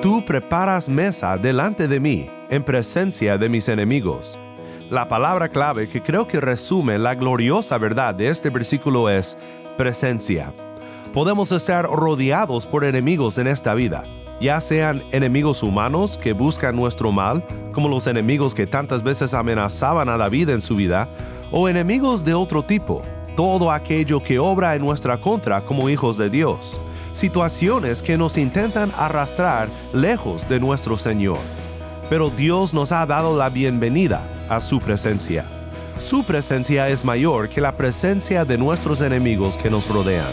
Tú preparas mesa delante de mí, en presencia de mis enemigos. La palabra clave que creo que resume la gloriosa verdad de este versículo es presencia. Podemos estar rodeados por enemigos en esta vida, ya sean enemigos humanos que buscan nuestro mal, como los enemigos que tantas veces amenazaban a David en su vida, o enemigos de otro tipo, todo aquello que obra en nuestra contra como hijos de Dios situaciones que nos intentan arrastrar lejos de nuestro Señor. Pero Dios nos ha dado la bienvenida a su presencia. Su presencia es mayor que la presencia de nuestros enemigos que nos rodean.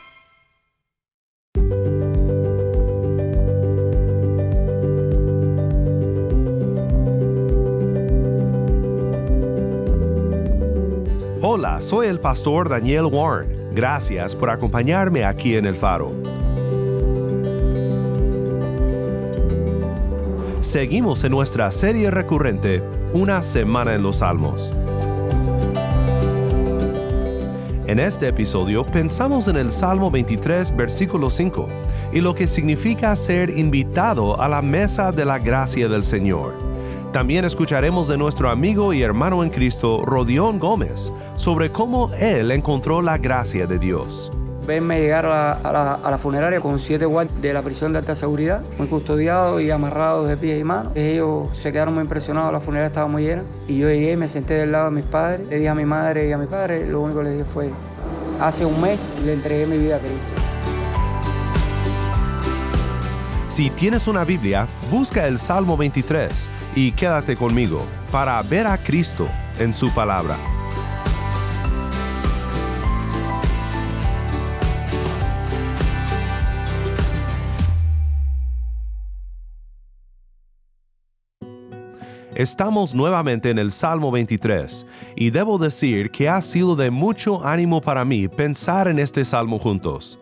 Hola, soy el pastor Daniel Warren. Gracias por acompañarme aquí en El Faro. Seguimos en nuestra serie recurrente Una semana en los Salmos. En este episodio pensamos en el Salmo 23, versículo 5, y lo que significa ser invitado a la mesa de la gracia del Señor. También escucharemos de nuestro amigo y hermano en Cristo, Rodión Gómez, sobre cómo él encontró la gracia de Dios. Venme llegar a la, funeraria con siete guardias de la prisión de alta seguridad, muy custodiados y amarrados de pies y manos. Ellos se quedaron muy impresionados, la funeraria estaba muy llena. Y yo llegué, me senté del lado de mis padres, le dije a mi madre y a mi padre, lo único que les dije fue, hace un mes le entregué mi vida a Cristo. Si tienes una Biblia, busca el Salmo 23 y quédate conmigo para ver a Cristo en su palabra. Estamos nuevamente en el Salmo 23 y debo decir que ha sido de mucho ánimo para mí pensar en este salmo juntos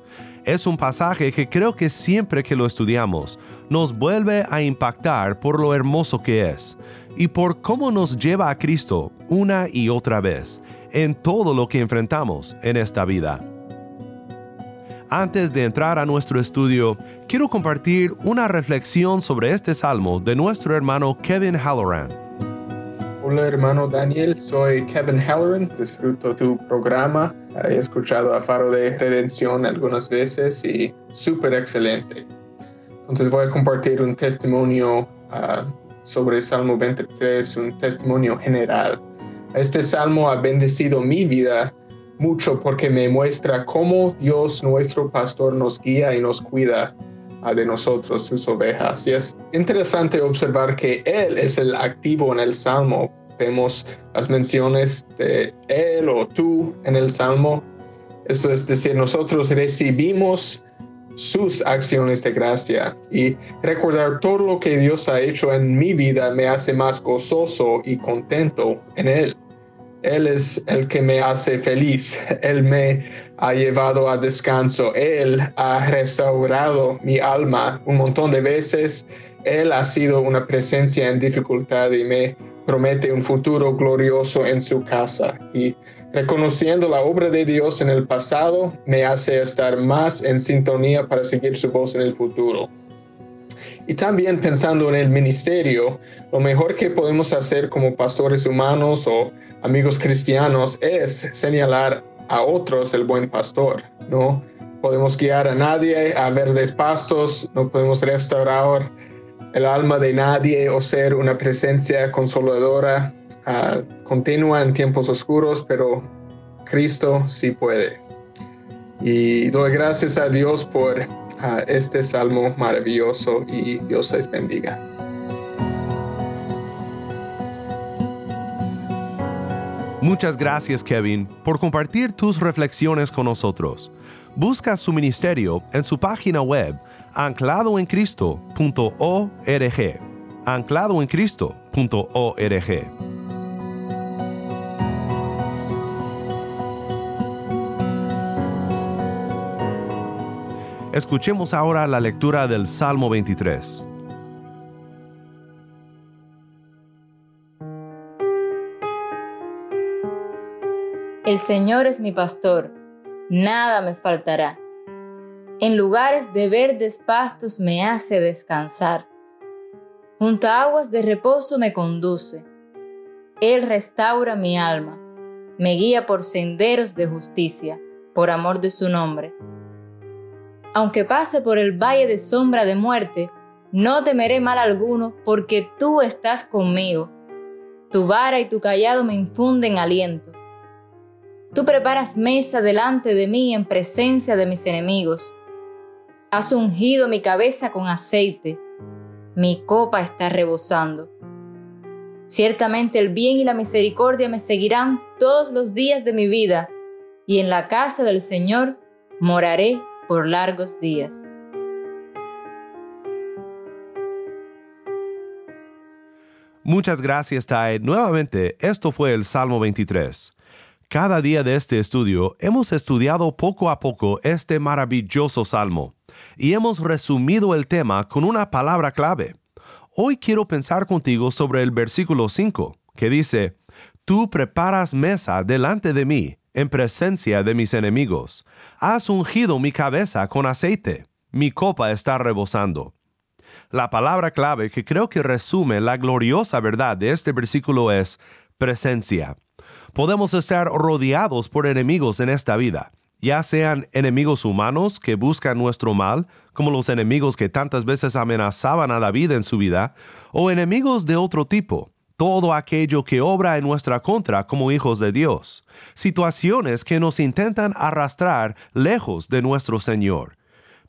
es un pasaje que creo que siempre que lo estudiamos nos vuelve a impactar por lo hermoso que es y por cómo nos lleva a Cristo una y otra vez en todo lo que enfrentamos en esta vida. Antes de entrar a nuestro estudio, quiero compartir una reflexión sobre este salmo de nuestro hermano Kevin Halloran. Hola hermano Daniel, soy Kevin Halloran, disfruto tu programa, he escuchado a Faro de Redención algunas veces y súper excelente. Entonces voy a compartir un testimonio ah, sobre Salmo 23, un testimonio general. Este salmo ha bendecido mi vida mucho porque me muestra cómo Dios nuestro pastor nos guía y nos cuida de nosotros, sus ovejas. Y es interesante observar que Él es el activo en el Salmo. Vemos las menciones de Él o tú en el Salmo. Eso es decir, nosotros recibimos sus acciones de gracia y recordar todo lo que Dios ha hecho en mi vida me hace más gozoso y contento en Él. Él es el que me hace feliz. Él me ha llevado a descanso. Él ha restaurado mi alma un montón de veces. Él ha sido una presencia en dificultad y me promete un futuro glorioso en su casa. Y reconociendo la obra de Dios en el pasado me hace estar más en sintonía para seguir su voz en el futuro. Y también pensando en el ministerio, lo mejor que podemos hacer como pastores humanos o amigos cristianos es señalar a otros el buen pastor, ¿no? Podemos guiar a nadie a verdes pastos, no podemos restaurar el alma de nadie o ser una presencia consoladora uh, continua en tiempos oscuros, pero Cristo sí puede. Y doy gracias a Dios por a este salmo maravilloso y Dios les bendiga. Muchas gracias Kevin por compartir tus reflexiones con nosotros. Busca su ministerio en su página web ancladoencristo.org. ancladoencristo.org. Escuchemos ahora la lectura del Salmo 23. El Señor es mi pastor, nada me faltará. En lugares de verdes pastos me hace descansar. Junto a aguas de reposo me conduce. Él restaura mi alma, me guía por senderos de justicia, por amor de su nombre. Aunque pase por el valle de sombra de muerte, no temeré mal alguno, porque tú estás conmigo. Tu vara y tu callado me infunden aliento. Tú preparas mesa delante de mí en presencia de mis enemigos. Has ungido mi cabeza con aceite. Mi copa está rebosando. Ciertamente el bien y la misericordia me seguirán todos los días de mi vida, y en la casa del Señor moraré por largos días. Muchas gracias, Tai. Nuevamente, esto fue el Salmo 23. Cada día de este estudio hemos estudiado poco a poco este maravilloso salmo y hemos resumido el tema con una palabra clave. Hoy quiero pensar contigo sobre el versículo 5, que dice, Tú preparas mesa delante de mí, en presencia de mis enemigos. Has ungido mi cabeza con aceite, mi copa está rebosando. La palabra clave que creo que resume la gloriosa verdad de este versículo es presencia podemos estar rodeados por enemigos en esta vida, ya sean enemigos humanos que buscan nuestro mal, como los enemigos que tantas veces amenazaban a David en su vida, o enemigos de otro tipo, todo aquello que obra en nuestra contra como hijos de Dios, situaciones que nos intentan arrastrar lejos de nuestro Señor.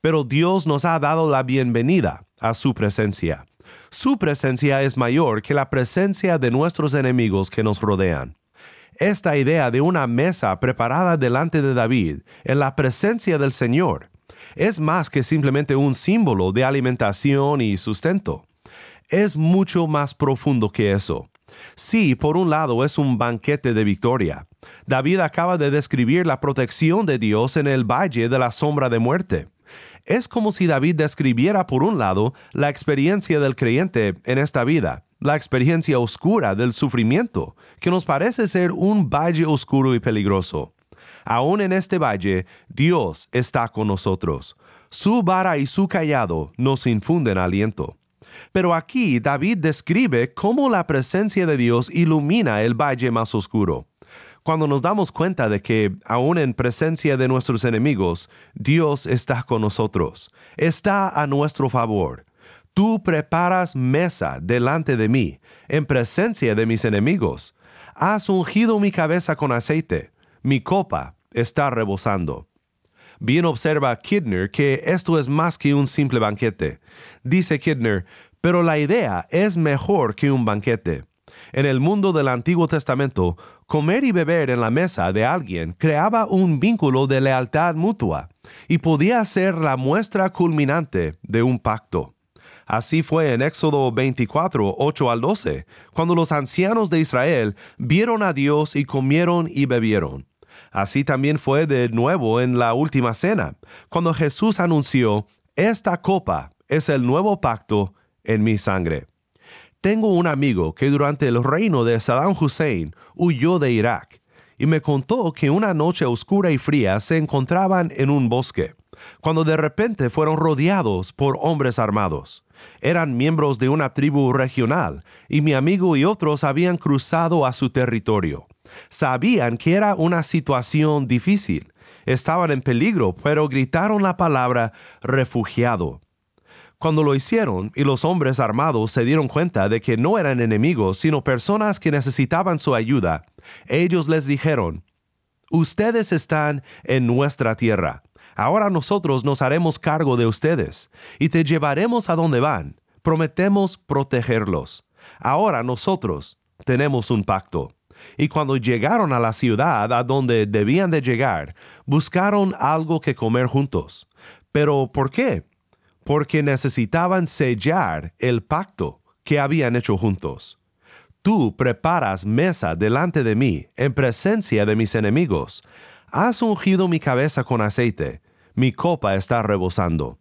Pero Dios nos ha dado la bienvenida a su presencia. Su presencia es mayor que la presencia de nuestros enemigos que nos rodean. Esta idea de una mesa preparada delante de David en la presencia del Señor es más que simplemente un símbolo de alimentación y sustento. Es mucho más profundo que eso. Sí, por un lado es un banquete de victoria. David acaba de describir la protección de Dios en el valle de la sombra de muerte. Es como si David describiera por un lado la experiencia del creyente en esta vida la experiencia oscura del sufrimiento, que nos parece ser un valle oscuro y peligroso. Aún en este valle, Dios está con nosotros. Su vara y su callado nos infunden aliento. Pero aquí David describe cómo la presencia de Dios ilumina el valle más oscuro. Cuando nos damos cuenta de que, aún en presencia de nuestros enemigos, Dios está con nosotros, está a nuestro favor, Tú preparas mesa delante de mí, en presencia de mis enemigos. Has ungido mi cabeza con aceite, mi copa está rebosando. Bien observa Kidner que esto es más que un simple banquete. Dice Kidner, pero la idea es mejor que un banquete. En el mundo del Antiguo Testamento, comer y beber en la mesa de alguien creaba un vínculo de lealtad mutua y podía ser la muestra culminante de un pacto. Así fue en Éxodo 24, 8 al 12, cuando los ancianos de Israel vieron a Dios y comieron y bebieron. Así también fue de nuevo en la última cena, cuando Jesús anunció, Esta copa es el nuevo pacto en mi sangre. Tengo un amigo que durante el reino de Saddam Hussein huyó de Irak y me contó que una noche oscura y fría se encontraban en un bosque, cuando de repente fueron rodeados por hombres armados. Eran miembros de una tribu regional y mi amigo y otros habían cruzado a su territorio. Sabían que era una situación difícil. Estaban en peligro, pero gritaron la palabra refugiado. Cuando lo hicieron y los hombres armados se dieron cuenta de que no eran enemigos, sino personas que necesitaban su ayuda, ellos les dijeron, Ustedes están en nuestra tierra Ahora nosotros nos haremos cargo de ustedes y te llevaremos a donde van. Prometemos protegerlos. Ahora nosotros tenemos un pacto. Y cuando llegaron a la ciudad a donde debían de llegar, buscaron algo que comer juntos. ¿Pero por qué? Porque necesitaban sellar el pacto que habían hecho juntos. Tú preparas mesa delante de mí en presencia de mis enemigos. Has ungido mi cabeza con aceite, mi copa está rebosando.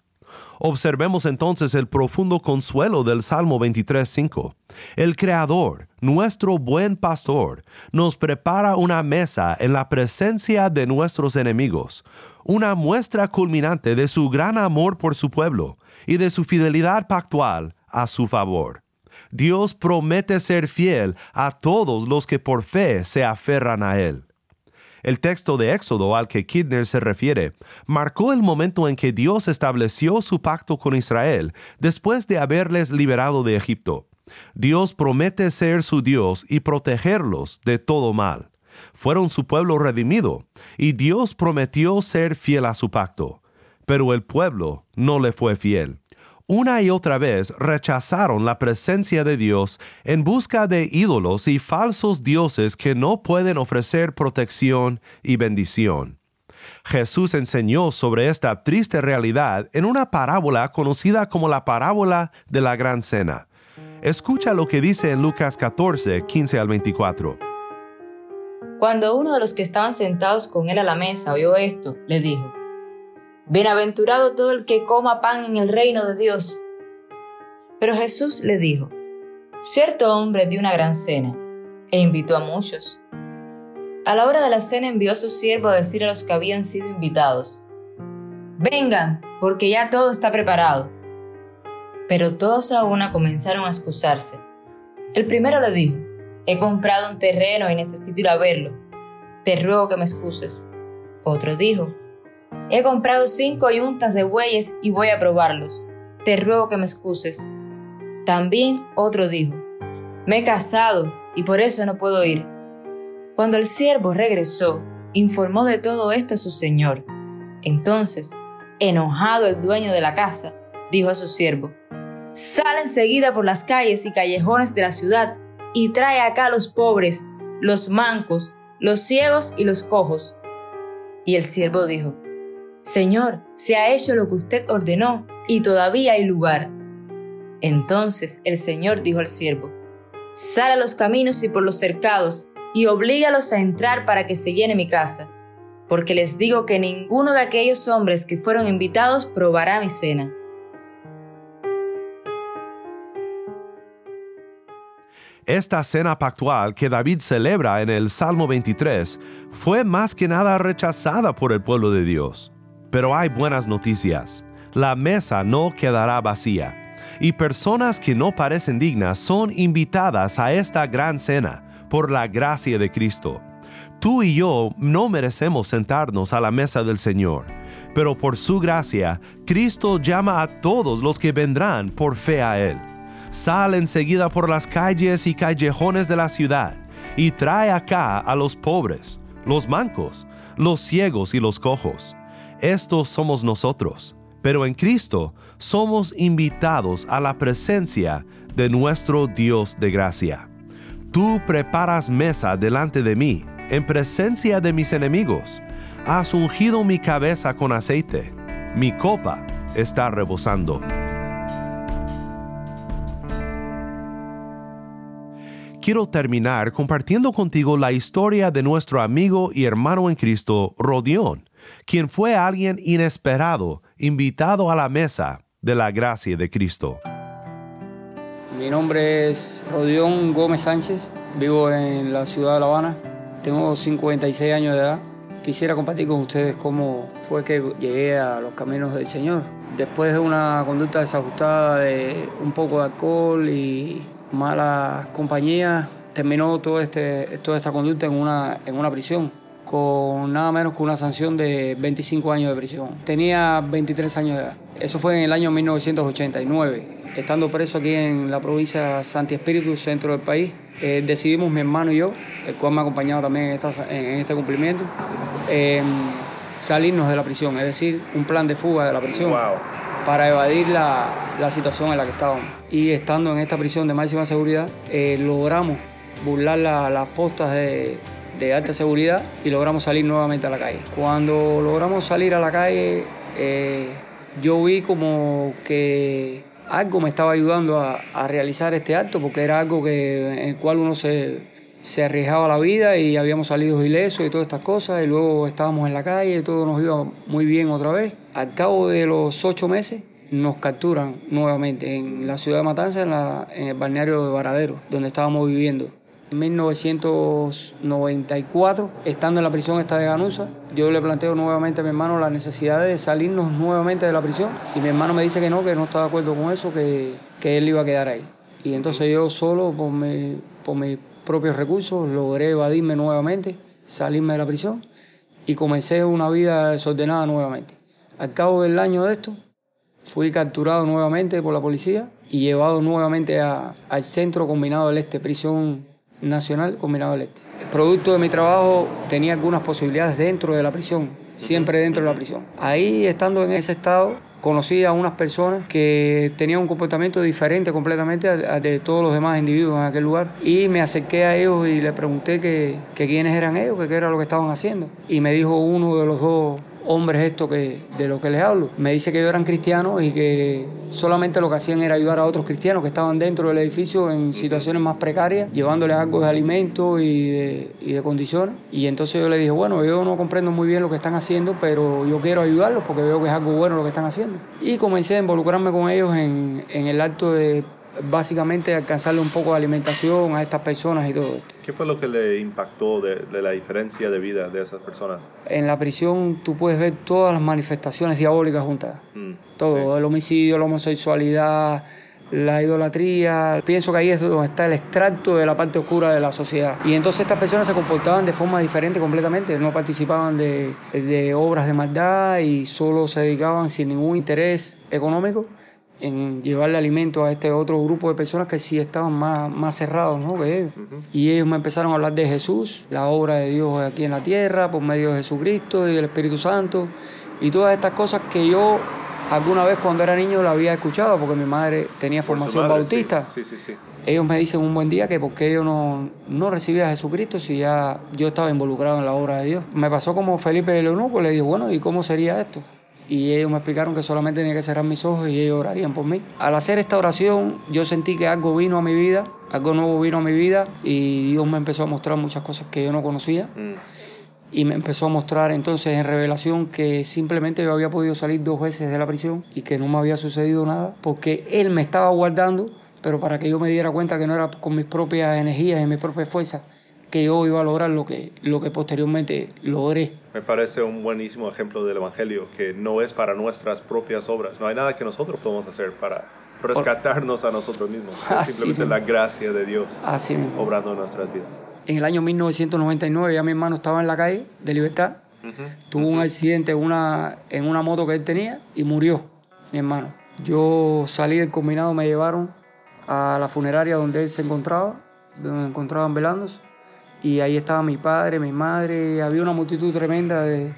Observemos entonces el profundo consuelo del Salmo 23.5. El Creador, nuestro buen pastor, nos prepara una mesa en la presencia de nuestros enemigos, una muestra culminante de su gran amor por su pueblo y de su fidelidad pactual a su favor. Dios promete ser fiel a todos los que por fe se aferran a Él. El texto de Éxodo al que Kidner se refiere marcó el momento en que Dios estableció su pacto con Israel después de haberles liberado de Egipto. Dios promete ser su Dios y protegerlos de todo mal. Fueron su pueblo redimido, y Dios prometió ser fiel a su pacto. Pero el pueblo no le fue fiel una y otra vez rechazaron la presencia de Dios en busca de ídolos y falsos dioses que no pueden ofrecer protección y bendición. Jesús enseñó sobre esta triste realidad en una parábola conocida como la parábola de la gran cena. Escucha lo que dice en Lucas 14, 15 al 24. Cuando uno de los que estaban sentados con él a la mesa oyó esto, le dijo, Bienaventurado todo el que coma pan en el reino de Dios. Pero Jesús le dijo, Cierto hombre dio una gran cena, e invitó a muchos. A la hora de la cena envió a su siervo a decir a los que habían sido invitados, Vengan, porque ya todo está preparado. Pero todos a una comenzaron a excusarse. El primero le dijo, He comprado un terreno y necesito ir a verlo. Te ruego que me excuses. Otro dijo, He comprado cinco yuntas de bueyes y voy a probarlos. Te ruego que me excuses. También otro dijo, Me he casado y por eso no puedo ir. Cuando el siervo regresó, informó de todo esto a su señor. Entonces, enojado el dueño de la casa, dijo a su siervo, Sal enseguida por las calles y callejones de la ciudad y trae acá a los pobres, los mancos, los ciegos y los cojos. Y el siervo dijo, Señor, se ha hecho lo que usted ordenó y todavía hay lugar. Entonces el Señor dijo al siervo, Sal a los caminos y por los cercados y oblígalos a entrar para que se llene mi casa, porque les digo que ninguno de aquellos hombres que fueron invitados probará mi cena. Esta cena pactual que David celebra en el Salmo 23 fue más que nada rechazada por el pueblo de Dios. Pero hay buenas noticias. La mesa no quedará vacía, y personas que no parecen dignas son invitadas a esta gran cena por la gracia de Cristo. Tú y yo no merecemos sentarnos a la mesa del Señor, pero por su gracia, Cristo llama a todos los que vendrán por fe a Él. Sal enseguida por las calles y callejones de la ciudad y trae acá a los pobres, los mancos, los ciegos y los cojos estos somos nosotros, pero en Cristo somos invitados a la presencia de nuestro Dios de gracia. Tú preparas mesa delante de mí, en presencia de mis enemigos. Has ungido mi cabeza con aceite. Mi copa está rebosando. Quiero terminar compartiendo contigo la historia de nuestro amigo y hermano en Cristo, Rodión, quien fue alguien inesperado, invitado a la mesa de la gracia de Cristo. Mi nombre es Rodión Gómez Sánchez, vivo en la ciudad de La Habana, tengo 56 años de edad. Quisiera compartir con ustedes cómo fue que llegué a los caminos del Señor. Después de una conducta desajustada de un poco de alcohol y malas compañías, terminó este, toda esta conducta en una prisión con nada menos que una sanción de 25 años de prisión. Tenía 23 años de edad. Eso fue en el año 1989. Estando preso aquí en la provincia de Santi Espíritu, centro del país, eh, decidimos mi hermano y yo, el cual me ha acompañado también en, este cumplimiento, em, salirnos de la prisión, es decir, un plan de fuga de la prisión. para evadir la, la, situación en la que estábamos. Y estando en esta prisión de máxima seguridad, eh, logramos burlar las postas de, de alta seguridad y logramos salir nuevamente a la calle. Cuando logramos salir a la calle, eh, yo vi como que algo me estaba ayudando a, realizar este acto, porque era algo que, en el cual uno se, se arriesgaba la vida y habíamos salido ilesos y todas estas cosas, y luego estábamos en la calle y todo nos iba muy bien otra vez. Al cabo de los ocho meses, nos capturan nuevamente en la ciudad de Matanza, en, en el balneario de Varadero, donde estábamos viviendo. En 1994, estando en la prisión esta de Ganusa, yo le planteo nuevamente a mi hermano la necesidad de salirnos nuevamente de la prisión y mi hermano me dice que no, que no está de acuerdo con eso, que, que él iba a quedar ahí. Y entonces yo solo, por, mi, por mis propios recursos, logré evadirme nuevamente, salirme de la prisión y comencé una vida desordenada nuevamente. Al cabo del año de esto, fui capturado nuevamente por la policía y llevado nuevamente al Centro Combinado del Este, prisión Nacional Combinado del Este. Producto de mi trabajo tenía algunas posibilidades dentro de la prisión, siempre dentro de la prisión. Ahí, estando en ese estado, conocí a unas personas que tenían un comportamiento diferente completamente de todos los demás individuos en aquel lugar. Y me acerqué a ellos y les pregunté que, que quiénes eran ellos, qué era lo que estaban haciendo. Y me dijo uno de los dos hombres esto que, de lo que les hablo. Me dice que ellos eran cristianos y que solamente lo que hacían era ayudar a otros cristianos que estaban dentro del edificio en situaciones más precarias, llevándoles algo de alimento y de, y condiciones. Y entonces yo le dije, bueno, yo no comprendo muy bien lo que están haciendo, pero yo quiero ayudarlos porque veo que es algo bueno lo que están haciendo. Y comencé a involucrarme con ellos en el acto de básicamente alcanzarle un poco de alimentación a estas personas y todo esto. ¿Qué fue lo que le impactó de, de, la diferencia de vida de esas personas? En la prisión tú puedes ver todas las manifestaciones diabólicas juntas. Mm, todo, sí. el homicidio, la homosexualidad, la idolatría. Pienso que ahí es donde está el extracto de la parte oscura de la sociedad. Y entonces estas personas se comportaban de forma diferente completamente, no participaban de, de obras de maldad y solo se dedicaban sin ningún interés económico en llevarle alimento a este otro grupo de personas que sí estaban más, más cerrados ¿no? que ellos. Uh -huh. Y ellos me empezaron a hablar de Jesús, la obra de Dios aquí en la tierra, por medio de Jesucristo y el Espíritu Santo, y todas estas cosas que yo alguna vez cuando era niño la había escuchado, porque mi madre tenía formación madre, bautista. Sí. Sí, sí, ellos me dicen un buen día que porque yo no, no recibía a Jesucristo si ya yo estaba involucrado en la obra de Dios. Me pasó como Felipe de Eunuco, le dijo, bueno, ¿y cómo sería esto? Y ellos me explicaron que solamente tenía que cerrar mis ojos y ellos orarían por mí. Al hacer esta oración yo sentí que algo vino a mi vida, algo nuevo vino a mi vida y Dios me empezó a mostrar muchas cosas que yo no conocía. Mm. Y me empezó a mostrar entonces en revelación que simplemente yo había podido salir dos veces de la prisión y que no me había sucedido nada porque Él me estaba guardando, pero para que yo me diera cuenta que no era con mis propias energías y mis propias fuerzas que yo iba a lograr lo que, lo que posteriormente logré. Me parece un buenísimo ejemplo del Evangelio, que no es para nuestras propias obras. No hay nada que nosotros podamos hacer para rescatarnos a nosotros mismos. Es simplemente la gracia de Dios Así obrando en nuestras vidas. En el año 1999 ya mi hermano estaba en la calle de Libertad. Uh -huh. Tuvo uh -huh. un accidente en una, en una moto que él tenía y murió mi hermano. Yo salí del combinado, me llevaron a la funeraria donde él se encontraba, donde encontraban velándose y ahí estaba mi padre, mi madre, había una multitud tremenda de,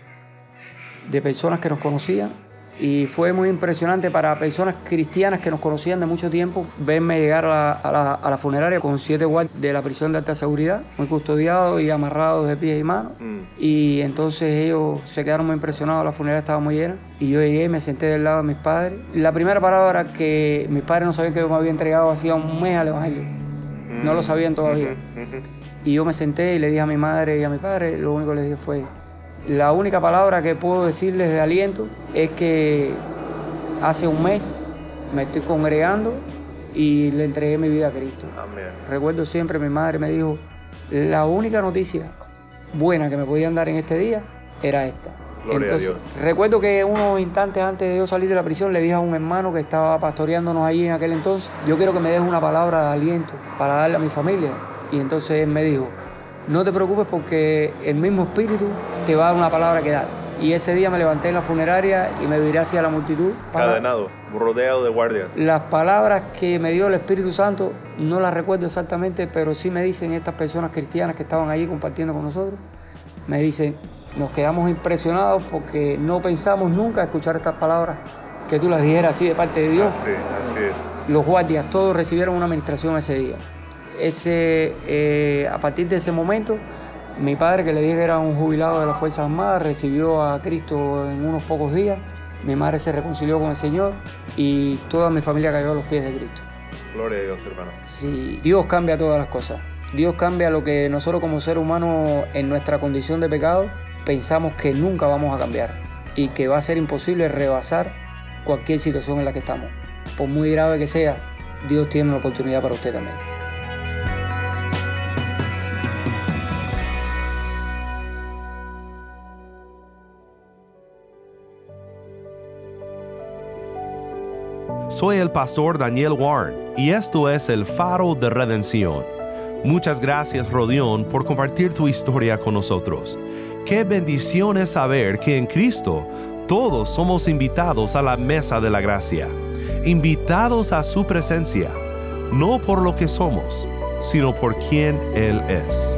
de personas que nos conocían y fue muy impresionante para personas cristianas que nos conocían de mucho tiempo verme llegar a, a, la, a la, funeraria con siete guardias de la prisión de alta seguridad, muy custodiados y amarrados de pies y manos. Mm. Y entonces ellos se quedaron muy impresionados, la funeraria estaba muy llena. Y yo llegué, me senté del lado de mis padres. La primera palabra que mis padres no sabían que yo me había entregado hacía un mes al Evangelio. Mm. No lo sabían todavía. Mm -hmm. Y yo me senté y le dije a mi madre y a mi padre, lo único que les dije fue, la única palabra que puedo decirles de aliento es que hace un mes me estoy congregando y le entregué mi vida a Cristo. Amén. Recuerdo siempre, mi madre me dijo, la única noticia buena que me podían dar en este día era esta. Gloria Entonces, a Dios. recuerdo que unos instantes antes de yo salir de la prisión le dije a un hermano que estaba pastoreándonos allí en aquel entonces, yo quiero que me dejes una palabra de aliento para darle a mi familia. Y entonces él me dijo, no te preocupes porque el mismo espíritu te va a dar una palabra que dar. Y ese día me levanté en la funeraria y me diré hacia la multitud. Para... Cadenado, rodeado de guardias. Las palabras que me dio el Espíritu Santo no las recuerdo exactamente, pero sí me dicen estas personas cristianas que estaban allí compartiendo con nosotros. Me dicen, nos quedamos impresionados porque no pensamos nunca escuchar estas palabras que tú las dijeras así de parte de Dios. Así, así es. Los guardias todos recibieron una administración ese día ese, eh, a partir de ese momento, mi padre, que le dije que era un jubilado de las Fuerzas Armadas, recibió a Cristo en unos pocos días. Mi madre se reconcilió con el Señor y toda mi familia cayó a los pies de Cristo. Gloria a Dios, hermano. Sí, Dios cambia todas las cosas. Dios cambia lo que nosotros como ser humano en nuestra condición de pecado pensamos que nunca vamos a cambiar y que va a ser imposible rebasar cualquier situación en la que estamos. Por muy grave que sea, Dios tiene una oportunidad para usted también. Soy el pastor Daniel Warren y esto es el faro de redención. Muchas gracias Rodión por compartir tu historia con nosotros. Qué bendición es saber que en Cristo todos somos invitados a la mesa de la gracia, invitados a su presencia, no por lo que somos, sino por quien Él es.